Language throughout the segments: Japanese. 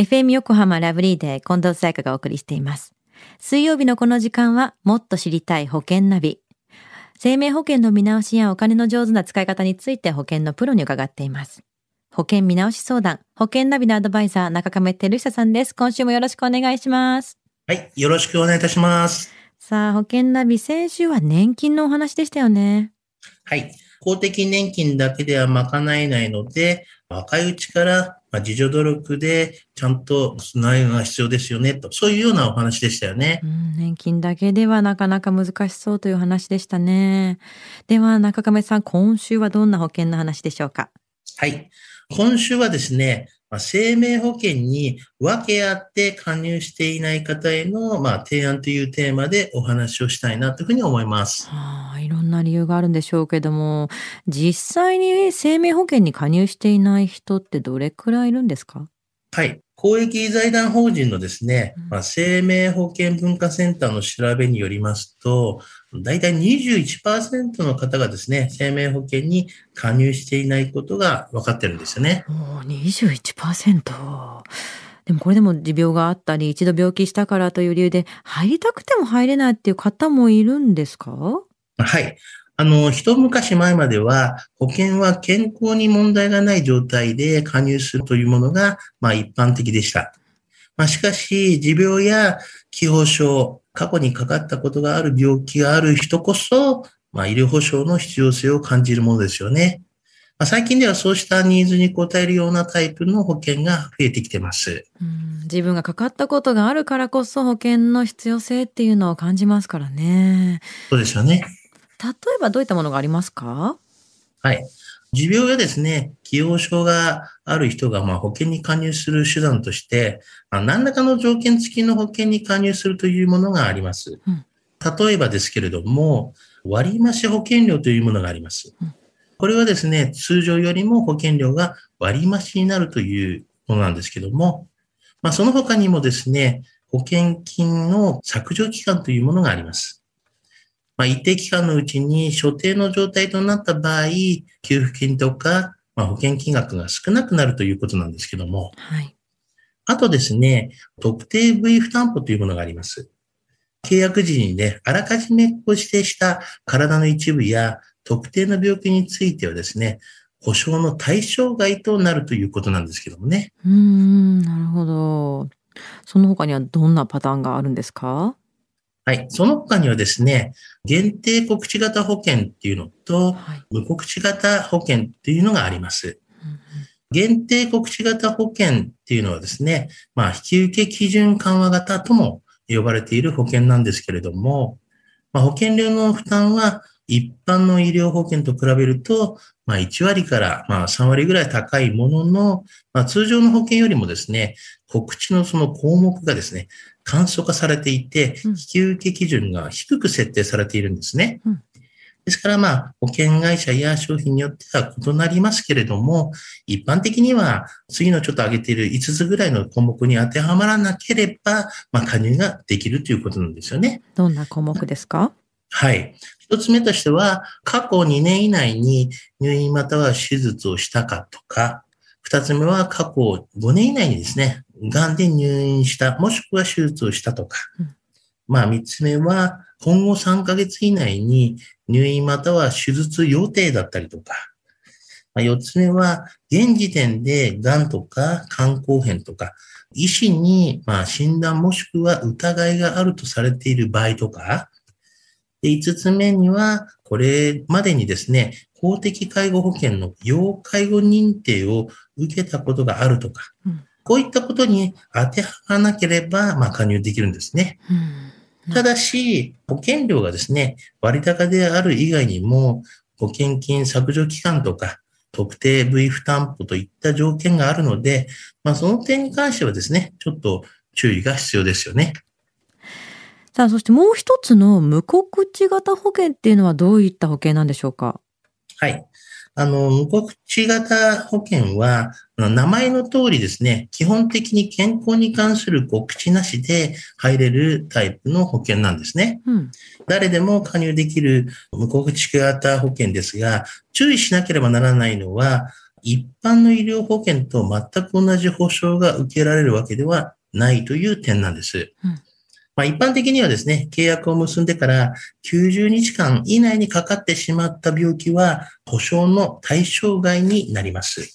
FM 横浜ラブリーで近藤沙耶香がお送りしています。水曜日のこの時間はもっと知りたい保険ナビ。生命保険の見直しやお金の上手な使い方について保険のプロに伺っています。保険見直し相談、保険ナビのアドバイザー、中亀照久さんです。今週もよろしくお願いします。はい、よろしくお願いいたします。さあ、保険ナビ、先週は年金のお話でしたよね。はい。公的年金だけでは賄えないので、若いうちから自助努力でちゃんと備えが必要ですよねと、そういうようなお話でしたよね。うん、年金だけではなかなか難しそうという話でしたね。では中亀さん、今週はどんな保険の話でしょうか？はい。今週はですね、まあ、生命保険に分け合って加入していない方への、まあ、提案というテーマでお話をしたいなというふうに思います。はあ、いろんな理由があるんでしょうけども、実際に生命保険に加入していない人ってどれくらいいるんですか？はい。公益財団法人のですね、まあ、生命保険文化センターの調べによりますと、大体21%の方がですね、生命保険に加入していないことが分かってるんですよね。お21%。でもこれでも持病があったり、一度病気したからという理由で入りたくても入れないっていう方もいるんですか？はい。あの、一昔前までは保険は健康に問題がない状態で加入するというものが、まあ一般的でした。まあしかし、持病や気泡症、過去にかかったことがある病気がある人こそ、まあ、医療保障の必要性を感じるものですよね。まあ、最近ではそうしたニーズに応えるようなタイプの保険が増えてきてます。うん自分がかかったことがあるからこそ保険の必要性っていうのを感じますからね。そうですよね。例えばどういったものがありますか？はい。持病やですね、起用症がある人がまあ保険に加入する手段として、まあ、何らかの条件付きの保険に加入するというものがあります。うん、例えばですけれども、割増保険料というものがあります。これはですね、通常よりも保険料が割増になるというものなんですけども、まあ、その他にもですね、保険金の削除期間というものがあります。まあ、一定期間のうちに所定の状態となった場合、給付金とか、まあ、保険金額が少なくなるということなんですけども、はい、あとですね、特定部位負担保というものがあります。契約時にね、あらかじめご指定した体の一部や特定の病気についてはですね、保証の対象外となるということなんですけどもね。うん、なるほど。その他にはどんなパターンがあるんですか？はい。その他にはですね、限定告知型保険っていうのと、無告知型保険っていうのがあります。限定告知型保険っていうのはですね、まあ、引き受け基準緩和型とも呼ばれている保険なんですけれども、まあ、保険料の負担は一般の医療保険と比べると、まあ、1割からまあ3割ぐらい高いものの、まあ、通常の保険よりもですね、告知のその項目がですね、簡素化されていて、引き受け基準が低く設定されているんですね。うんですから、まあ、保険会社や商品によっては異なりますけれども、一般的には、次のちょっと挙げている5つぐらいの項目に当てはまらなければ、まあ、加入ができるということなんですよね。どんな項目ですか？はい。一つ目としては、過去2年以内に入院または手術をしたかとか、二つ目は過去5年以内にですね、癌で入院した、もしくは手術をしたとか。うん、まあ、三つ目は、今後3ヶ月以内に入院または手術予定だったりとか。まあ、四つ目は、現時点で癌とか肝硬変とか、医師にまあ診断もしくは疑いがあるとされている場合とか、で5つ目には、これまでにですね、公的介護保険の要介護認定を受けたことがあるとか、うんこういったことに当てはまらなければ、まあ、加入できるんですね。うん、ただし、保険料がですね、割高である以外にも、保険金削除期間とか、特定部位負担保といった条件があるので、まあ、その点に関してはですね、ちょっと注意が必要ですよね。さあ、そしてもう一つの無告知型保険っていうのはどういった保険なんでしょうか？はい。あの、無告知型保険は、名前の通りですね、基本的に健康に関する告知なしで入れるタイプの保険なんですね。うん、誰でも加入できる無告知型保険ですが、注意しなければならないのは、一般の医療保険と全く同じ保障が受けられるわけではないという点なんです。うんまあ、一般的にはですね、契約を結んでから90日間以内にかかってしまった病気は保証の対象外になります。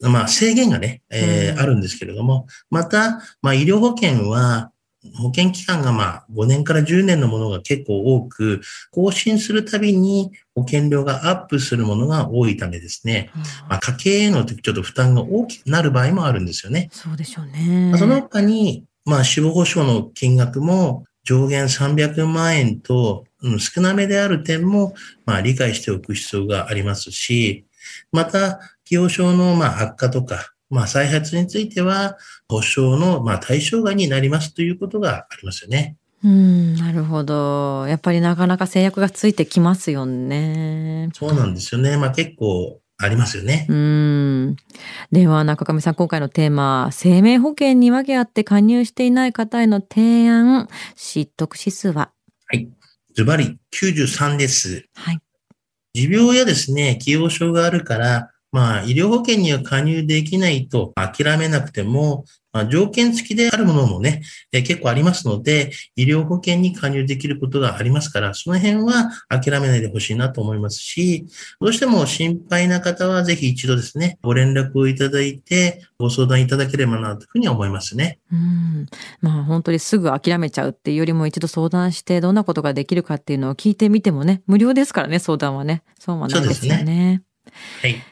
まあ、制限がね、えーうんあるんですけれども、また、まあ、医療保険は保険期間がまあ5年から10年のものが結構多く、更新するたびに保険料がアップするものが多いためですね、まあ、家計へのちょっと負担が大きくなる場合もあるんですよね。そうでしょうね。まあその他に、まあ、死亡保障の金額も上限300万円と、うん、少なめである点も、まあ、理解しておく必要がありますし、また、既往症の、まあ、悪化とか、まあ、再発については、保証の、まあ、対象外になりますということがありますよね。うん、なるほど。やっぱりなかなか制約がついてきますよね。そうなんですよね。まあ、結構ありますよね。うん。では、中上さん、今回のテーマ、生命保険に分けあって加入していない方への提案、知得指数は？ズバリ93です。はい。持病やですね、既往症があるから、まあ、医療保険には加入できないと諦めなくても、まあ、条件付きであるものもね、えー結構ありますので、医療保険に加入できることがありますから、その辺は諦めないでほしいなと思いますし、どうしても心配な方はぜひ一度ですね、ご連絡をいただいて、ご相談いただければなというふうに思いますね。うん。まあ本当にすぐ諦めちゃうっていうよりも一度相談してどんなことができるかっていうのを聞いてみてもね、無料ですからね、相談はね。そうはないですよね。はい。